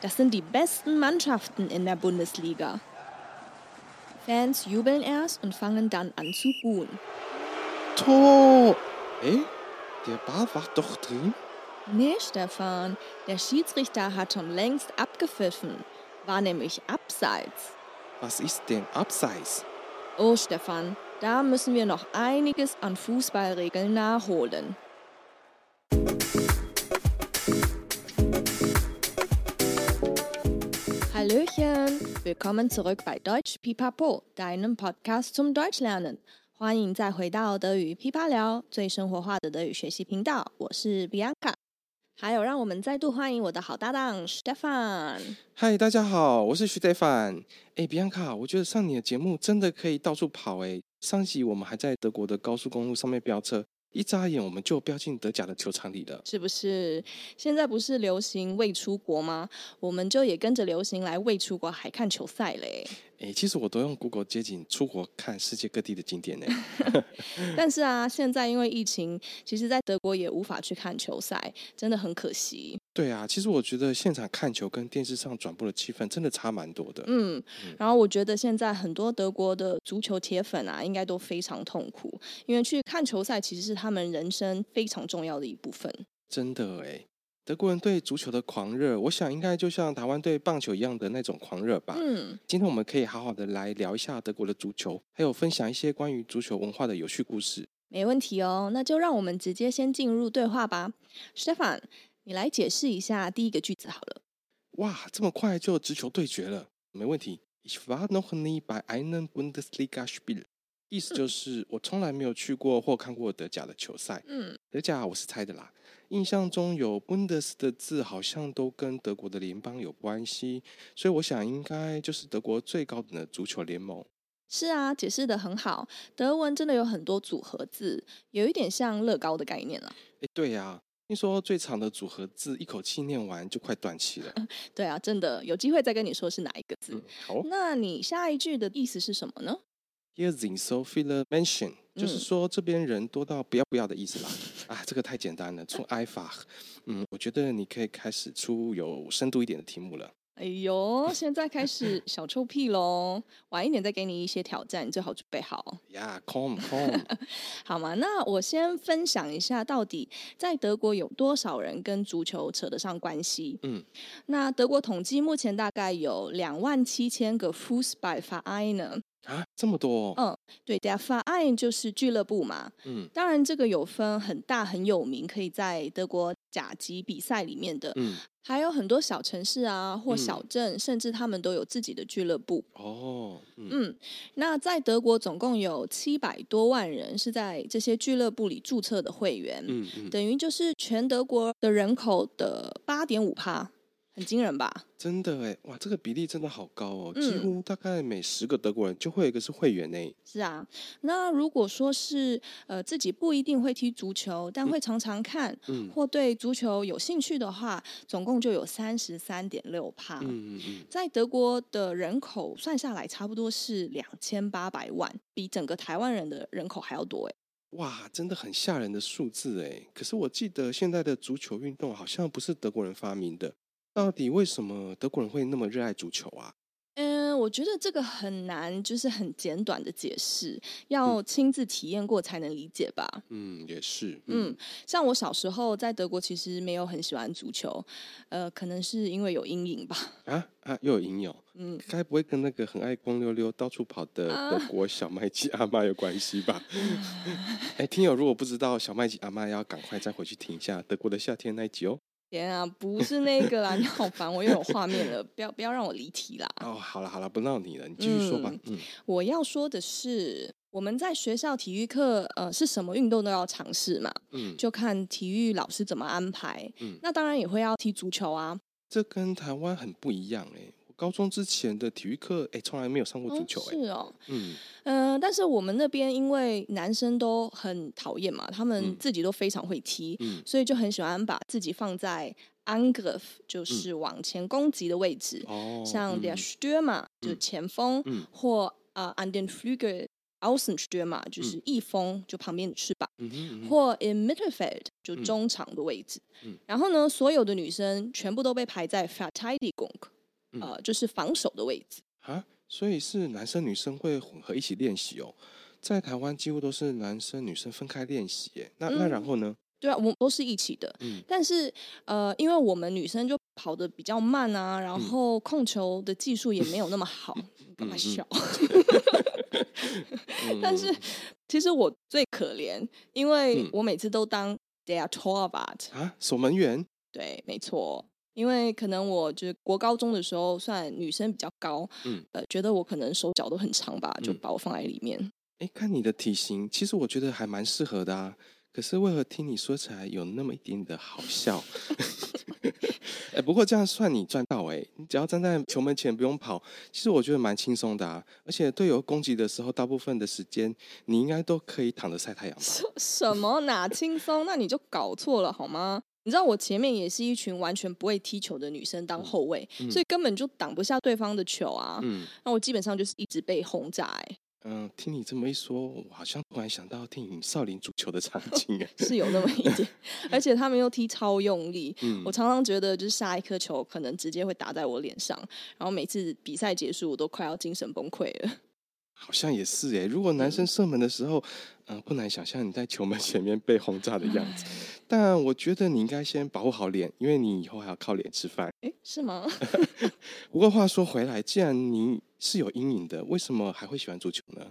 Das sind die besten Mannschaften in der Bundesliga. Fans jubeln erst und fangen dann an zu buhen. Tor! Hä? Der Ball war doch drin? Nee, Stefan, der Schiedsrichter hat schon längst abgepfiffen. War nämlich abseits. Was ist denn abseits? Oh, Stefan, da müssen wir noch einiges an Fußballregeln nachholen. Hallöchen, willkommen zurück bei Deutsch Pipapo, deinem Podcast zum Deutschlernen. 欢迎再回到德语噼啪聊，最生活化的德语学习频道。我是 Bianca，还有让我们再度欢迎我的好搭档 Stefan。嗨，大家好，我是 Stefan。哎，Bianca，我觉得上你的节目真的可以到处跑哎。上集我们还在德国的高速公路上面飙车。一眨眼，我们就飙进德甲的球场里了，是不是？现在不是流行未出国吗？我们就也跟着流行来未出国还看球赛嘞。哎，其实我都用 Google 街景出国看世界各地的景点呢。但是啊，现在因为疫情，其实在德国也无法去看球赛，真的很可惜。对啊，其实我觉得现场看球跟电视上转播的气氛真的差蛮多的。嗯，然后我觉得现在很多德国的足球铁粉啊，应该都非常痛苦，因为去看球赛其实是他们人生非常重要的一部分。真的哎。德国人对足球的狂热，我想应该就像台湾对棒球一样的那种狂热吧。嗯，今天我们可以好好的来聊一下德国的足球，还有分享一些关于足球文化的有趣故事。没问题哦，那就让我们直接先进入对话吧。Stefan，你来解释一下第一个句子好了。哇，这么快就直球对决了？没问题。Ich war noch nie bei einem Bundesligaspiel。意思就是我从来没有去过或看过德甲的球赛。嗯，德甲我是猜的啦。印象中有 Bundes 的字，好像都跟德国的联邦有关系，所以我想应该就是德国最高等的足球联盟。是啊，解释的很好。德文真的有很多组合字，有一点像乐高的概念了。哎，对呀，听说最长的组合字一口气念完就快断气了。对啊，真的有机会再跟你说是哪一个字。嗯，好，那你下一句的意思是什么呢？Hier sind so viele Menschen，就是说这边人多到不要不要的意思啦。啊，这个太简单了，出 einfach。嗯，我觉得你可以开始出有深度一点的题目了。哎呦，现在开始小臭屁喽！晚一点再给你一些挑战，你最好准备好。呀，come come，好嘛？那我先分享一下，到底在德国有多少人跟足球扯得上关系？嗯，那德国统计目前大概有两万七千个 Fußballvereine 呢。啊，这么多哦？嗯，对，der Verein 就是俱乐部嘛。嗯，当然这个有分很大很有名，可以在德国甲级比赛里面的。嗯，还有很多小城市啊或小镇，嗯，甚至他们都有自己的俱乐部。哦，嗯，嗯，那在德国总共有七百多万人是在这些俱乐部里注册的会员。嗯嗯，等于就是全德国的人口的八点五趴。很惊人吧？真的哎，哇，这个比例真的好高哦，嗯、几乎大概每十个德国人就会有一个是会员呢。是啊，那如果说是呃自己不一定会踢足球，但会常常看，嗯，或对足球有兴趣的话，总共就有三十三点六趴。嗯嗯嗯，在德国的人口算下来，差不多是两千八百万，比整个台湾人的人口还要多哎。哇，真的很吓人的数字哎。可是我记得现在的足球运动好像不是德国人发明的。到底为什么德国人会那么热爱足球啊？嗯，我觉得这个很难，就是很简短的解释，要亲自体验过才能理解吧。嗯，也是。嗯，嗯，像我小时候在德国，其实没有很喜欢足球，呃，可能是因为有阴影吧。啊啊，又有阴影？嗯，该不会跟那个很爱光溜溜、到处跑的德国小麦鸡阿妈有关系吧？哎、啊，听友如果不知道小麦鸡阿妈，要赶快再回去听一下德国的夏天那一集哦。天啊，不是那个啦！你好烦，我又有画面了，不要不要让我离题啦。哦，好了好了，不闹你了，你继续说吧。嗯，嗯，我要说的是，我们在学校体育课，呃，是什么运动都要尝试嘛。嗯，就看体育老师怎么安排。嗯，那当然也会要踢足球啊。这跟台湾很不一样哎。高中之前的体育课，哎，从来没有上过足球，哎、哦，是哦，嗯，呃，但是我们那边因为男生都很讨厌嘛，他们自己都非常会踢，嗯、所以就很喜欢把自己放在 Angriff，就是往前攻击的位置，嗯、像 Der Stürmer、嗯、就是前锋，嗯、或啊、uh, An den Flügel a u s e n s t ü r m e r 就是翼锋，嗯、就旁边的翅膀，嗯嗯嗯、或 in Mittelfeld 就中场的位置，然后呢，所有的女生全部都被排在 Verteidigung。嗯、呃，就是防守的位置啊，所以是男生女生会混合一起练习哦。在台湾几乎都是男生女生分开练习，耶。那、嗯、那然后呢？对啊，我们都是一起的。嗯，但是呃，因为我们女生就跑得比较慢啊，然后控球的技术也没有那么好，干嘛笑？但是其实我最可怜，因为我每次都当 Der Torwart 啊，守门员。对，没错。因为可能我就是国高中的时候算女生比较高，嗯，呃，觉得我可能手脚都很长吧，就把我放在里面。哎、嗯，看你的体型，其实我觉得还蛮适合的啊。可是为何听你说起来有那么一点的好笑？哎，不过这样算你赚到哎，你只要站在球门前不用跑，其实我觉得蛮轻松的啊。而且队友攻击的时候，大部分的时间你应该都可以躺着晒太阳吧？什什么哪轻松？那你就搞错了好吗？你知道我前面也是一群完全不会踢球的女生当后卫，嗯、所以根本就挡不下对方的球啊。嗯，那我基本上就是一直被轰炸。哎，嗯，听你这么一说，我好像突然想到电影《少林足球》的场景，是有那么一点，而且他们又踢超用力。嗯，我常常觉得就是下一颗球可能直接会打在我脸上，然后每次比赛结束，我都快要精神崩溃了。好像也是哎，如果男生射门的时候，嗯、呃，不难想象你在球门前面被轰炸的样子。但我觉得你应该先保护好脸，因为你以后还要靠脸吃饭。哎，是吗？不过话说回来，既然你是有阴影的，为什么还会喜欢足球呢？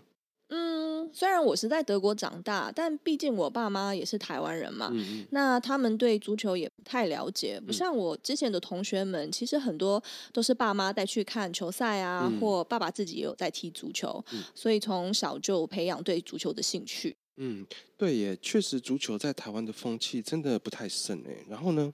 嗯虽然我是在德国长大，但毕竟我爸妈也是台湾人嘛，嗯嗯，那他们对足球也不太了解，不像我之前的同学们，其实很多都是爸妈带去看球赛啊，嗯、或爸爸自己也有在踢足球，嗯、所以从小就培养对足球的兴趣。嗯，对耶，确实足球在台湾的风气真的不太盛诶。然后呢？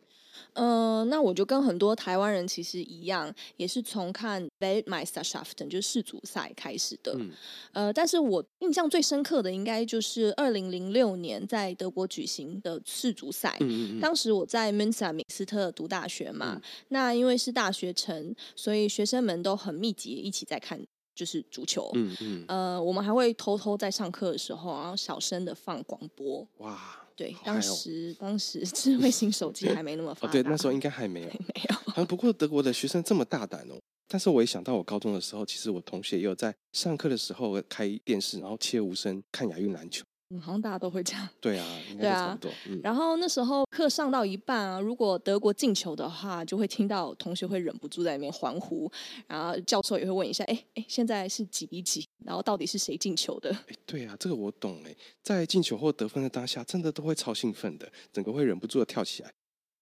嗯、呃，那我就跟很多台湾人其实一样，也是从看 Weltmeisterschaft 就是世足赛开始的。嗯、呃，但是我印象最深刻的应该就是二零零六年在德国举行的世足赛。嗯嗯嗯，当时我在 Münster 米斯特读大学嘛，嗯、那因为是大学城，所以学生们都很密集一起在看，就是足球。嗯嗯，呃，我们还会偷偷在上课的时候，然后小声的放广播。哇。对，当时当时智慧型手机还没那么发达。哦，对，那时候应该还没有。没有。啊，不过德国的学生这么大胆哦。但是我也想到我高中的时候，其实我同学也有在上课的时候开电视，然后切无声看亚运篮球。嗯，好像大家都会这样。对啊，应该差不多。啊嗯、然后那时候课上到一半啊，如果德国进球的话，就会听到同学会忍不住在那边欢呼，然后教授也会问一下：“哎哎，现在是几比几？然后到底是谁进球的？”哎，对啊，这个我懂哎，在进球或得分的当下，真的都会超兴奋的，整个会忍不住的跳起来。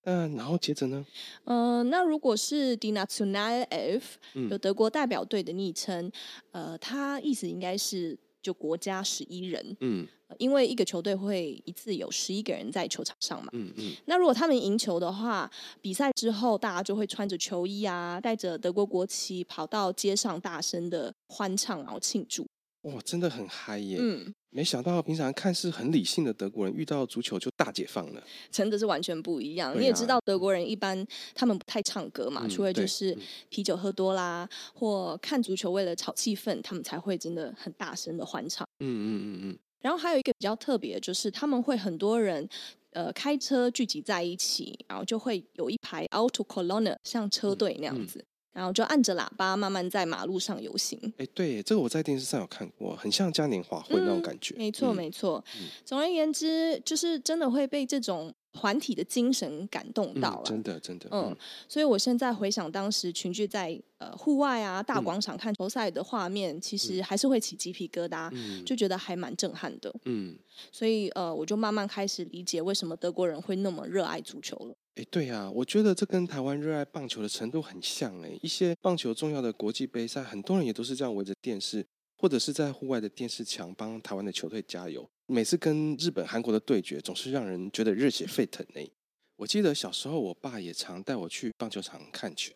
嗯，然后接着呢？嗯、呃，那如果是 Die Nationalelf，有德国代表队的昵称，呃，它意思应该是就国家十一人。嗯。因为一个球队会一次有十一个人在球场上嘛，嗯嗯。那如果他们赢球的话，比赛之后大家就会穿着球衣啊，带着德国国旗跑到街上，大声的欢唱，然后庆祝。哇，真的很嗨耶！嗯，没想到平常看似很理性的德国人，遇到足球就大解放了。真的是完全不一样。啊、你也知道，德国人一般他们不太唱歌嘛，嗯、除非就是啤酒喝多啦，嗯、或看足球为了炒气氛，他们才会真的很大声的欢唱。嗯嗯嗯嗯。嗯然后还有一个比较特别，就是他们会很多人，呃，开车聚集在一起，然后就会有一排 auto colonna，像车队那样子，嗯嗯、然后就按着喇叭慢慢在马路上游行。哎，对，这个我在电视上有看过，很像嘉年华会那种感觉。嗯、没错，没错。嗯、总而言之，就是真的会被这种。团体的精神感动到了，嗯，真的真的，嗯，所以我现在回想当时群聚在呃户外啊大广场看球赛的画面，嗯、其实还是会起鸡皮疙瘩，嗯、就觉得还蛮震撼的，嗯，所以呃我就慢慢开始理解为什么德国人会那么热爱足球了。对呀，我觉得这跟台湾热爱棒球的程度很像哎，一些棒球重要的国际杯赛，很多人也都是这样围着电视，或者是在户外的电视墙帮台湾的球队加油。每次跟日本、韩国的对决，总是让人觉得热血沸腾呢。我记得小时候，我爸也常带我去棒球场看球。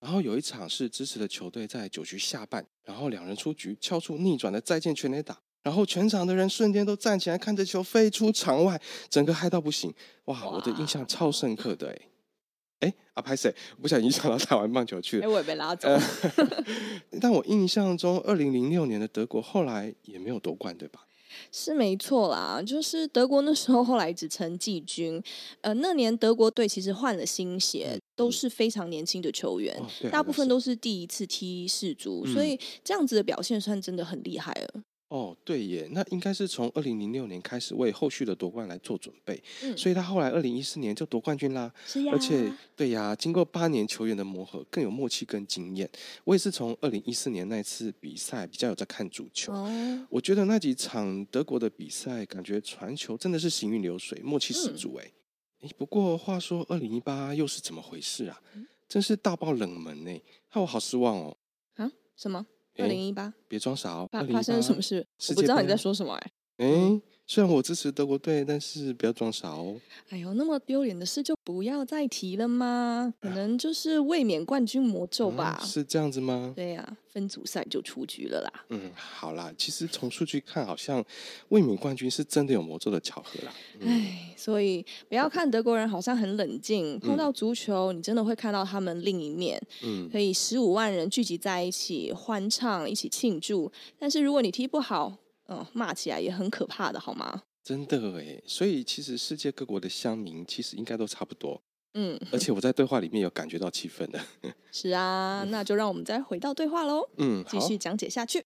然后有一场是支持的球队在九局下半，然后两人出局，敲出逆转的再见全垒打，然后全场的人瞬间都站起来看着球飞出场外，整个嗨到不行。哇，哇我的印象超深刻的哎。哎，阿拍谁？不小心想到台湾棒球去了。哎，我也被拉走。但我印象中，二零零六年的德国后来也没有夺冠，对吧？是没错啦，就是德国那时候后来只称季军。呃，那年德国队其实换了新血，嗯、都是非常年轻的球员，哦啊、大部分都是第一次踢世足，嗯、所以这样子的表现算真的很厉害了。哦，对耶，那应该是从二零零六年开始为后续的夺冠来做准备，嗯、所以他后来二零一四年就夺冠军啦。是呀，而且对呀，经过八年球员的磨合，更有默契跟经验。我也是从二零一四年那次比赛比较有在看足球，哦、我觉得那几场德国的比赛，感觉传球真的是行云流水，默契十足哎。嗯、不过话说二零一八又是怎么回事啊？嗯、真是大爆冷门呢，害我好失望哦。啊？什么？二零一八，别装傻哦！发发生了什么事？我不知道你在说什么哎。哎，虽然我支持德国队，但是不要装傻哦。哎呦，那么丢脸的事就不要再提了吗？可能就是卫冕冠军魔咒吧？是这样子吗？对呀，分组赛就出局了啦。嗯，好啦，其实从数据看，好像卫冕冠军是真的有魔咒的巧合啦。哎，所以不要看德国人好像很冷静，碰到足球，你真的会看到他们另一面。嗯，可以十五万人聚集在一起欢唱，一起庆祝。但是如果你踢不好，哦，骂起来也很可怕的，好吗？真的哎，所以其实世界各国的乡民其实应该都差不多。嗯，而且我在对话里面有感觉到气氛的。是啊，那就让我们再回到对话喽。嗯，继续讲解下去。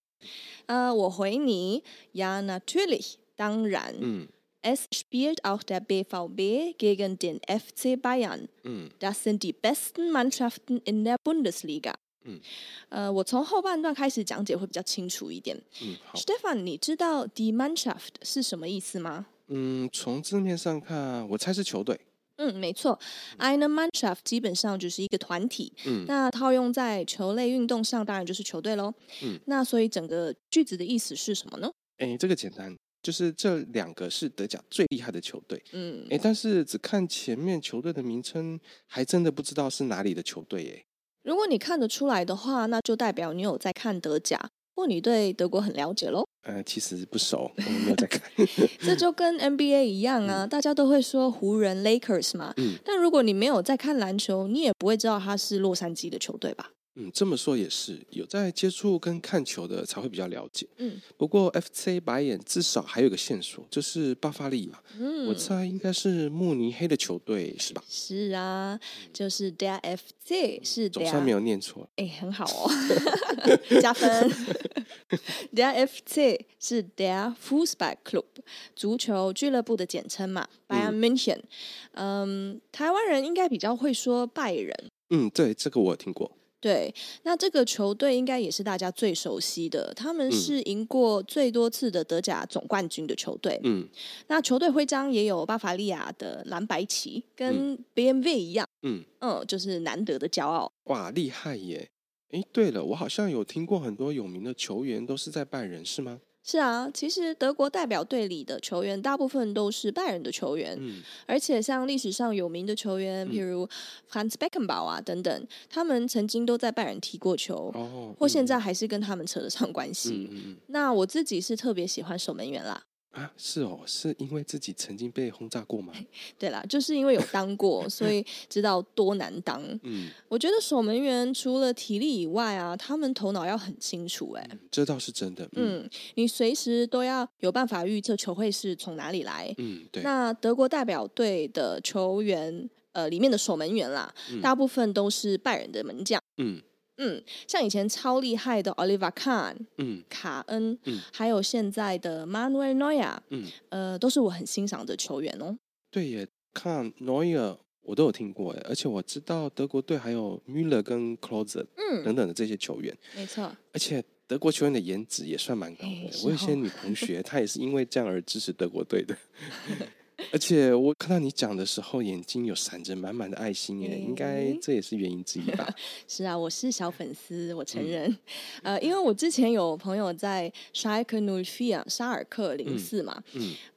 呃，我回你，Ja natürlich，当然。嗯，Es spielt auch der BVB gegen den FC Bayern。嗯，Das sind die besten Mannschaften in der Bundesliga。嗯，呃，我从后半段开始讲解会比较清楚一点。嗯，好。Stefan，你知道 Die Mannschaft 是什么意思吗？嗯，从字面上看，我猜是球队。嗯，没错，Eine Mannschaft 基本上就是一个团体。嗯，那套用在球类运动上，当然就是球队喽。嗯，那所以整个句子的意思是什么呢？哎，这个简单，就是这两个是德甲最厉害的球队。嗯，哎，但是只看前面球队的名称，还真的不知道是哪里的球队耶。如果你看得出来的话，那就代表你有在看德甲，或你对德国很了解喽。呃，其实不熟，我没有在看。这就跟 NBA 一样啊，嗯、大家都会说湖人 Lakers 嘛。嗯。但如果你没有在看篮球，你也不会知道他是洛杉矶的球队吧？嗯，这么说也是，有在接触跟看球的才会比较了解。嗯，不过 FC 白眼至少还有个线索，就是巴伐利亚。嗯，我猜应该是慕尼黑的球队，是吧？是啊，就是 Der FC 是。总算没有念错。哎，很好哦，加分。Der FC 是 Der Fußballclub 足球俱乐部的简称嘛，Bayern München。嗯，台湾人应该比较会说拜仁。嗯，对，这个我有听过。对，那这个球队应该也是大家最熟悉的，他们是赢过最多次的德甲总冠军的球队。嗯，那球队徽章也有巴伐利亚的蓝白旗，跟 BMW 一样。嗯嗯，就是难得的骄傲。哇，厉害耶！哎，对了，我好像有听过很多有名的球员都是在拜仁，是吗？是啊，其实德国代表队里的球员大部分都是拜仁的球员，嗯、而且像历史上有名的球员，譬如 Hans Beckenbauer 啊等等，他们曾经都在拜仁踢过球，或现在还是跟他们扯得上关系。嗯嗯、那我自己是特别喜欢守门员啦。啊，是哦，是因为自己曾经被轰炸过吗？对啦，就是因为有当过，所以知道多难当。嗯，我觉得守门员除了体力以外啊，他们头脑要很清楚。哎，这倒是真的。嗯，嗯，你随时都要有办法预测球会是从哪里来。嗯，对。那德国代表队的球员，呃，里面的守门员啦，嗯，大部分都是拜仁的门将。嗯。嗯，像以前超厉害的 Oliver Kahn，嗯，卡恩，嗯，还有现在的 Manuel Neuer，嗯，呃，都是我很欣赏的球员哦。对耶，Kahn、Neuer 我都有听过哎，而且我知道德国队还有 Müller 跟 c l o s e 嗯，等等的这些球员，没错。而且德国球员的颜值也算蛮高的，我有些女同学她也是因为这样而支持德国队的。而且我看到你讲的时候，眼睛有闪着满满的爱心，耶，欸、应该这也是原因之一吧？是啊，我是小粉丝，我承认。嗯、呃，因为我之前有朋友在 Schalke 04沙尔克零四嘛，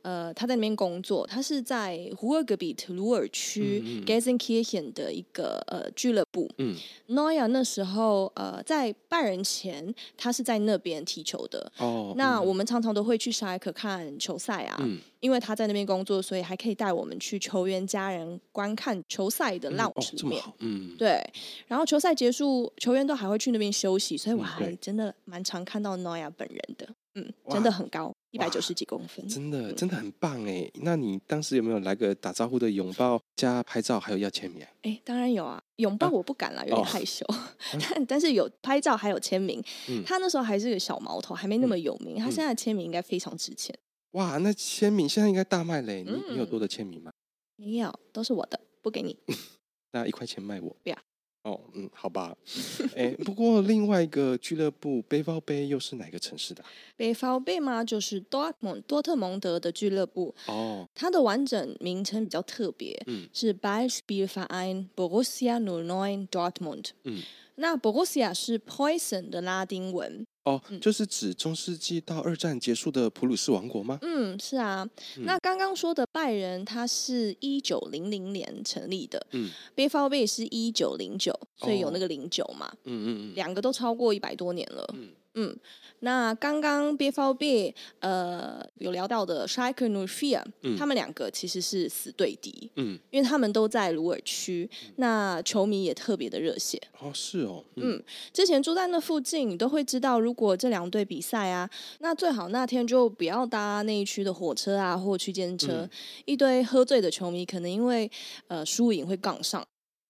呃，他在那边工作，他是在 Ruhrgebiet 鲁尔区 Gelsenkirchen 的一个呃俱乐部。嗯，Neuer 那时候呃在拜仁前，他是在那边踢球的。哦，那我们常常都会去 Schalke 看球赛啊。嗯。因为他在那边工作，所以还可以带我们去球员家人观看球赛的 lounge 里面。嗯，哦，嗯，对。然后球赛结束，球员都还会去那边休息，所以我还真的蛮常看到 Neuer 本人的。嗯，真的很高，一百九十几公分，真的真的很棒哎。那你当时有没有来个打招呼的拥抱加拍照，还有要签名？哎，当然有啊。拥抱我不敢了，有点害羞。但但是有拍照，还有签名。他那时候还是个小毛头，还没那么有名。他现在签名应该非常值钱。哇，那签名现在应该大卖嘞！你你有多的签名吗？没有，都是我的，不给你。那一块钱卖我？不要。哦，嗯，好吧。哎，不过另外一个俱乐部背包杯又是哪个城市的啊？背包杯嘛，就是多蒙多特蒙德的俱乐部。哦。它的完整名称比较特别，嗯，是 Ballspielverein Borussia 09 Dortmund。嗯。那 Borussia 是 Poison 的拉丁文。哦，就是指中世纪到二战结束的普鲁士王国吗？嗯，是啊。嗯、那刚刚说的拜仁，它是一九零零年成立的。嗯，BVB 是一九零九，所以有那个零九嘛。嗯嗯嗯，两个都超过一百多年了。嗯嗯。那刚刚 BVB 呃有聊到的 Schalke 04，他们两个其实是死对敌，嗯，因为他们都在鲁尔区，嗯、那球迷也特别的热血。哦，是哦，嗯，嗯，之前住在那附近，你都会知道，如果这两队比赛啊，那最好那天就不要搭那一区的火车啊，或区间车，嗯、一堆喝醉的球迷可能因为呃输赢会杠上，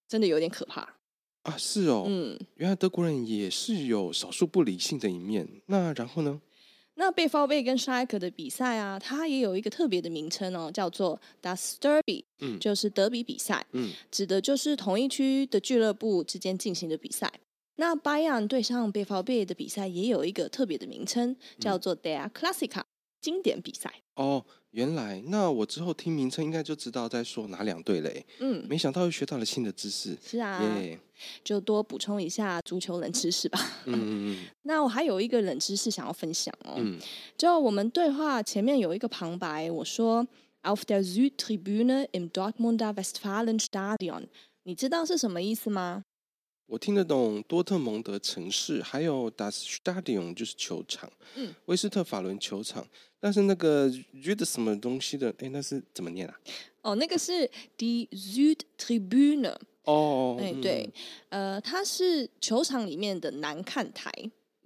真的有点可怕。啊，是哦，嗯，原来德国人也是有少数不理性的一面。那然后呢？那 BVB 跟 Schalke 的比赛啊，它也有一个特别的名称哦，叫做 Das Derby，嗯，就是德比比赛，嗯，指的就是同一区的俱乐部之间进行的比赛。那 Bayern 对上 BVB 的比赛也有一个特别的名称，叫做 Der Klassiker，经典比赛。哦。原来，那我之后听名称应该就知道在说哪两队嘞。嗯，没想到又学到了新的知识。是啊，Yeah 就多补充一下足球冷知识吧。嗯嗯嗯。那我还有一个冷知识想要分享哦。嗯。就我们对话前面有一个旁白，我说 Auf der Südtribüne im Dortmunder Westfalenstadion，你知道是什么意思吗？我听得懂多特蒙德城市，还有 Das Stadion 就是球场，嗯，威斯特法伦球场。但是那个 Süd 什么东西的，哎，那是怎么念啊？哦，那个是 Die Südtribüne。哦，哎，对，嗯、呃，它是球场里面的南看台。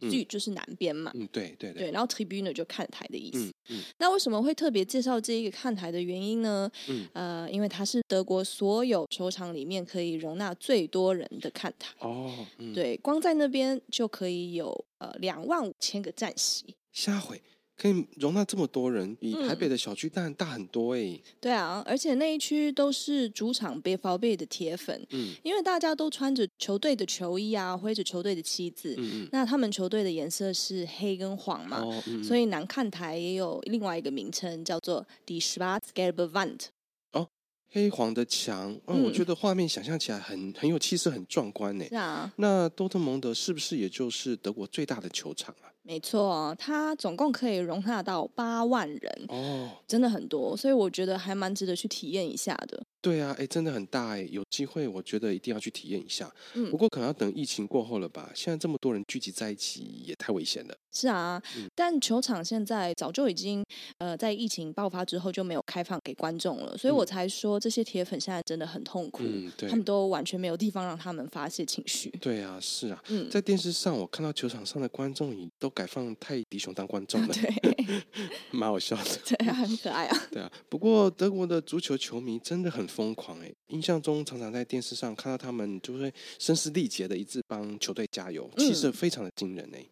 Süd 就是南边嘛，嗯，对对对，对，然后 tribune 就看台的意思。嗯，嗯，那为什么会特别介绍这一个看台的原因呢？嗯，呃，因为它是德国所有球场里面可以容纳最多人的看台。哦，嗯、对，光在那边就可以有呃两万五千个站席。下回。可以容纳这么多人，比台北的小巨蛋大很多哎、欸。对啊，而且那一区都是主场 BVB 的铁粉，嗯，因为大家都穿着球队的球衣啊，挥着球队的旗子，嗯嗯，那他们球队的颜色是黑跟黄嘛，哦嗯、所以南看台也有另外一个名称叫做 Die Schwarz-Gelbe Wand。哦，黑黄的墙，哦，嗯、我觉得画面想象起来很很有气势，很壮观呢。是啊，那多特蒙德是不是也就是德国最大的球场啊？没错，它总共可以容纳到八万人哦，真的很多，所以我觉得还蛮值得去体验一下的。对啊，哎，真的很大哎，有机会我觉得一定要去体验一下。嗯，不过可能要等疫情过后了吧？现在这么多人聚集在一起也太危险了。是啊，嗯，但球场现在早就已经呃在疫情爆发之后就没有开放给观众了，所以我才说这些铁粉现在真的很痛苦，嗯，对，他们都完全没有地方让他们发泄情绪。对啊，是啊，嗯，在电视上我看到球场上的观众已都改放泰迪熊当观众了，对，蛮好笑的，对啊，很可爱啊。对啊，不过德国的足球球迷真的很疯狂哎！印象中常常在电视上看到他们就会声嘶力竭的一致帮球队加油，气势非常的惊人哎！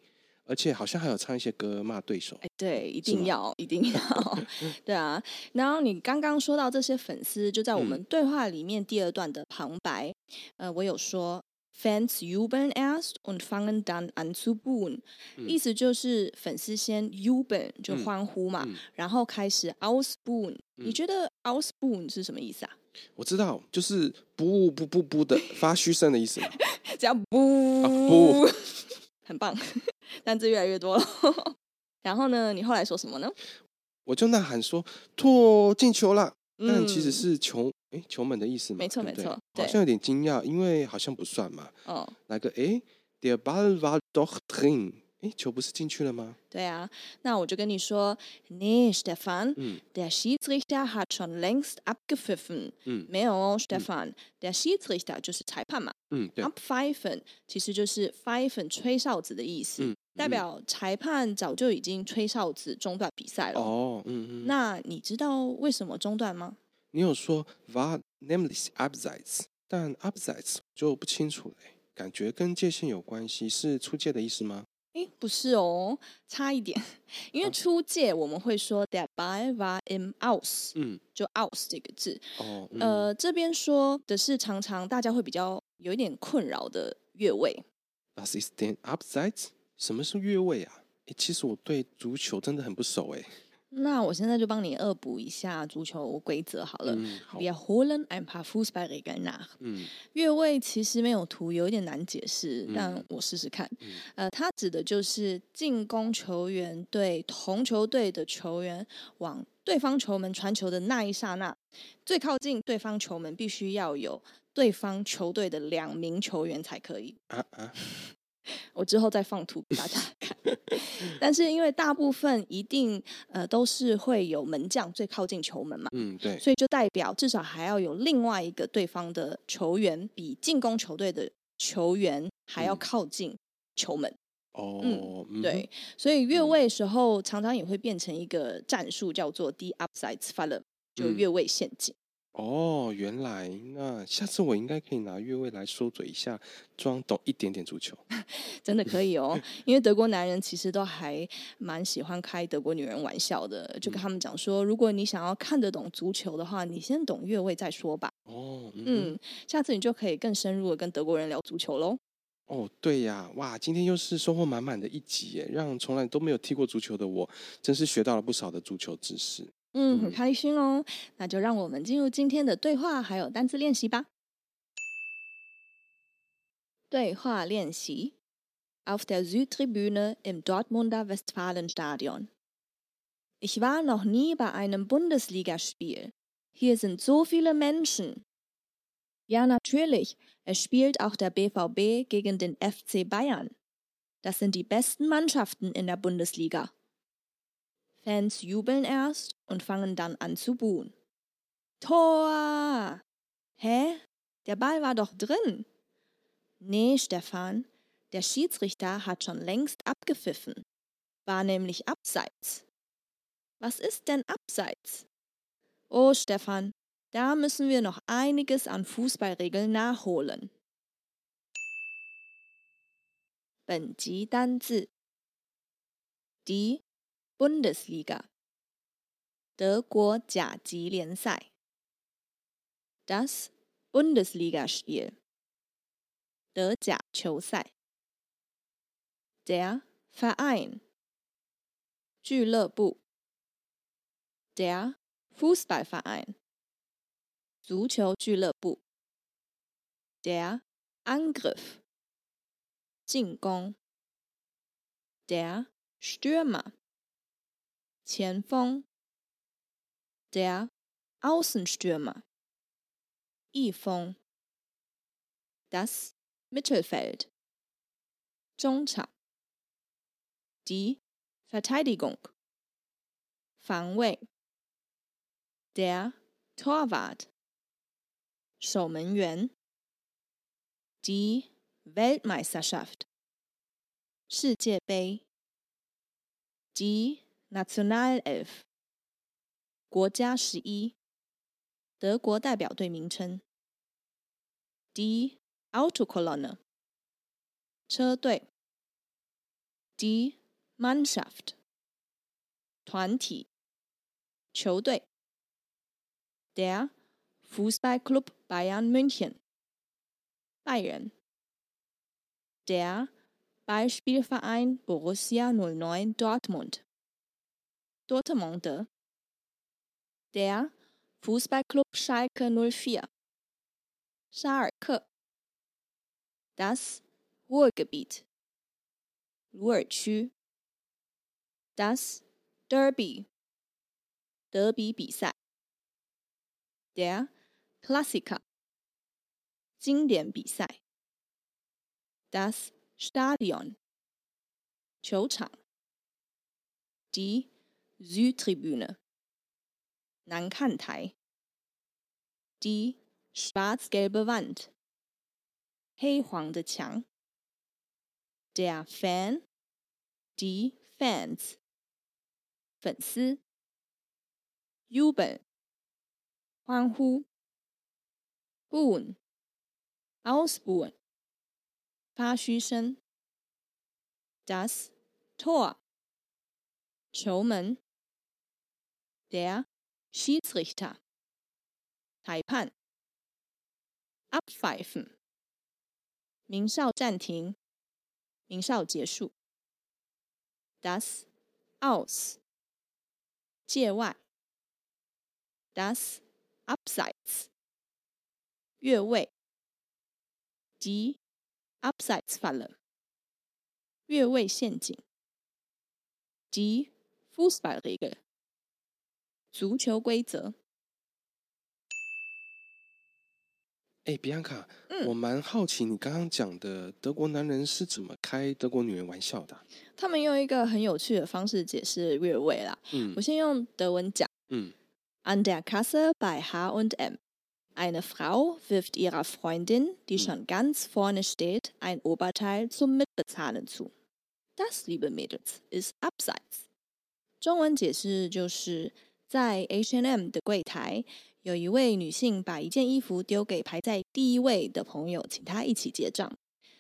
而且好像还有唱一些歌骂对手。哎，对，一定要，一定要，对啊。然后你刚刚说到这些粉丝，就在我们对话里面第二段的旁白，呃，我有说。Fans jubeln erst und fangen dann an zu buhen，、嗯、意思就是粉丝先 jubeln 就欢呼嘛，嗯嗯、然后开始嗯。你觉得 aus booen 是什么意思啊？我知道，就是不不不不的发嘘声的意思。叫不、啊、不，很棒，单字越来越多了。然后呢，你后来说什么呢？我就呐喊说：“托进球了！”但其实是球。哎，球门的意思吗？没错，没错，好像有点惊讶，因为好像不算嘛。哦，来个哎，der Ball war doch drin。哎，球不是进去了吗？对啊，那我就跟你说，Nee, Stefan，嗯，der Schiedsrichter hat schon längst abgepfiffen。嗯，没有哦，Stefan，der Schiedsrichter 就是裁判嘛。嗯，对。Abpfeifen 其实就是 pfeifen 吹哨子的意思，代表裁判早就已经吹哨子中断比赛了。哦，嗯嗯。那你知道为什么中断吗？你有说 war nämlich abseits，但 abseits 就不清楚了，感觉跟界限有关系，是出界的意思吗？诶，不是哦，差一点。因为出界我们会说 der Ball war im Aus，嗯，就 Aus 这个字。哦，嗯、呃，这边说的是常常大家会比较有一点困扰的越位。Was ist denn abseits？什么是越位啊？诶，其实我对足球真的很不熟诶。那我现在就帮你恶补一下足球规则好了。嗯、好 Wir holen ein paar Fußballregeln nach。嗯，越位其实没有图，有一点难解释，嗯、但我试试看。嗯、呃，它指的就是进攻球员对同球队的球员往对方球门传球的那一刹那，最靠近对方球门必须要有对方球队的两名球员才可以。啊啊我之后再放图给大家看，但是因为大部分一定呃都是会有门将最靠近球门嘛，嗯对，所以就代表至少还要有另外一个对方的球员比进攻球队的球员还要靠近球门。哦，嗯，对，所以越位的时候常常也会变成一个战术，叫做 Die Abseitsfalle，就越位陷阱。哦，原来那下次我应该可以拿越位来说嘴一下，装懂一点点足球，真的可以哦。因为德国男人其实都还蛮喜欢开德国女人玩笑的，就跟他们讲说，如果你想要看得懂足球的话，你先懂越位再说吧。哦，嗯，嗯，下次你就可以更深入的跟德国人聊足球喽。哦，对呀，哇，今天又是收获满满的一集耶，让从来都没有踢过足球的我，真是学到了不少的足球知识。嗯，很开心哦。那就让我们进入今天的对话还有单字练习吧。对话练习：Auf der Südtribüne im Dortmunder Westfalenstadion. Ich war noch nie bei einem Bundesligaspiel. Hier sind so viele Menschen. Ja, natürlich. Es spielt auch der BVB gegen den FC Bayern. Das sind die besten Mannschaften in der Bundesliga. Fans jubeln erst und fangen dann an zu buhen. Tor! Hä? Der Ball war doch drin. Nee, Stefan, der Schiedsrichter hat schon längst abgepfiffen. War nämlich abseits. Was ist denn abseits? Oh, Stefan, da müssen wir noch einiges an Fußballregeln nachholen. 本集单字 Die Bundesliga 德国甲级联赛，Das Bundesligaspiel 德甲球赛，Der Verein 俱乐部，Der Fußballverein 足球俱乐部，Der Angriff 进攻，Der Stürmer 前锋，der Außenstürmer，翼锋，das Mittelfeld，中场，die Verteidigung，防卫，der Torwart，守门员，die Weltmeisterschaft，世界杯，die Nationalelf，国家十一，德国代表队名称。Die Autokolonne，车队。Die Mannschaft，团体，球队。Der Fußballclub Bayern München，拜仁。 Der Ballspielverein Borussia 09 Dortmund。 多特蒙德。Der Fußballclub Schalke 04。沙尔克。Das Ruhrgebiet。鲁尔区。Das Derby。德比比赛。Der Klassiker。经典比赛。Das Stadion，球场。Die Südtribüne，南看台。Die schwarz-gelbe Wand，黑黄的墙。Der Fan，Die Fans，粉丝。Jubel，欢呼。Buhen，Ausbuhen。发嘘声，Das Tor，球门 ，Der Schiedsrichter，裁判，Abpfeifen，鸣哨暂停，鸣哨结束，Das Aus，界外，Das Abseits，越位，Die Abseitsfalle，越位陷阱。Die Fußballregel， 足球规则。哎，比安卡，嗯，我蛮好奇你刚刚讲的德国男人是怎么开德国女人玩笑的啊？他们用一个很有趣的方式解释越位啦。嗯，我先用德文讲。嗯，An der Kasse bei H und M。Eine Frau wirft ihrer Freundin, die schon ganz vorne steht, ein Oberteil zum Mitbezahlen zu. Das, liebe Mädels, ist abseits. 中文解释就是在 H&M 的柜台，有一位女性把一件衣服丢给排在第一位的朋友，请他一起结账。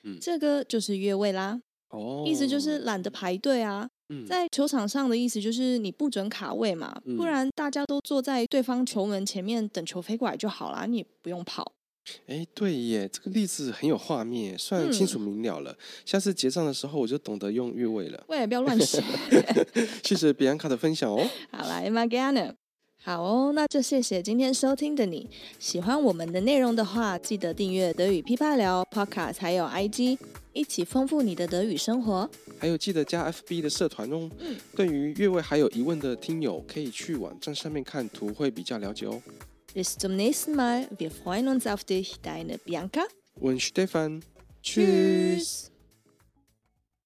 嗯，这个就是越位啦。哦，意思就是懒得排队啊。在球场上的意思就是你不准卡位嘛，不然大家都坐在对方球门前面等球飞过来就好啦，你不用跑。哎，对耶，这个例子很有画面，算清楚明了了。嗯、下次结账的时候我就懂得用越位了。喂，不要乱写。谢谢比安卡的分享哦。好来，Magana。好哦，那就谢谢今天收听的你。喜欢我们的内容的话，记得订阅德语噼啪聊 Podcast，还有 IG。一起丰富你的德语生活，还有记得加 FB 的社团哦。嗯，对于越位还有疑问的听友，可以去网站上面看图，会比较了解哦。Bis zum nächsten Mal, wir freuen uns auf dich, deine Bianca und Stefan. Tschüss.